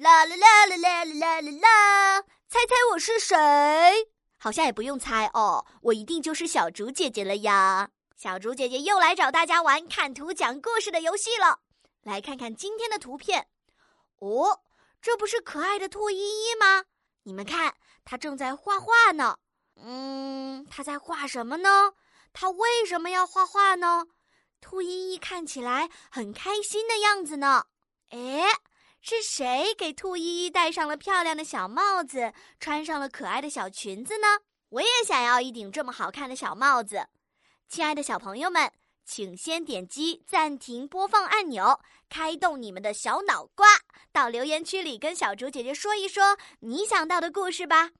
啦啦啦啦啦啦啦啦！猜猜我是谁？好像也不用猜哦，我一定就是小竹姐姐了呀！小竹姐姐又来找大家玩看图讲故事的游戏了。来看看今天的图片。哦，这不是可爱的兔依依吗？你们看，她正在画画呢。嗯，她在画什么呢？她为什么要画画呢？兔依依看起来很开心的样子呢。哎。是谁给兔依依戴上了漂亮的小帽子，穿上了可爱的小裙子呢？我也想要一顶这么好看的小帽子。亲爱的小朋友们，请先点击暂停播放按钮，开动你们的小脑瓜，到留言区里跟小竹姐姐说一说你想到的故事吧。